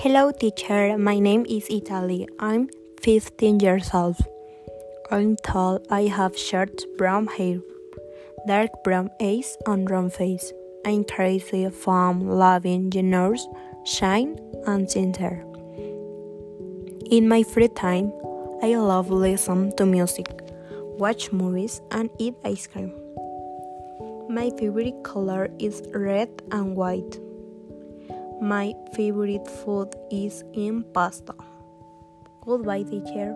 Hello, teacher. My name is Italy. I'm 15 years old. I'm tall. I have short brown hair, dark brown eyes, and round face. I'm crazy, fun, loving, generous, shine, and sincere. In my free time, I love listen to music, watch movies, and eat ice cream. My favorite color is red and white. My favorite food is pasta. Goodbye, teacher.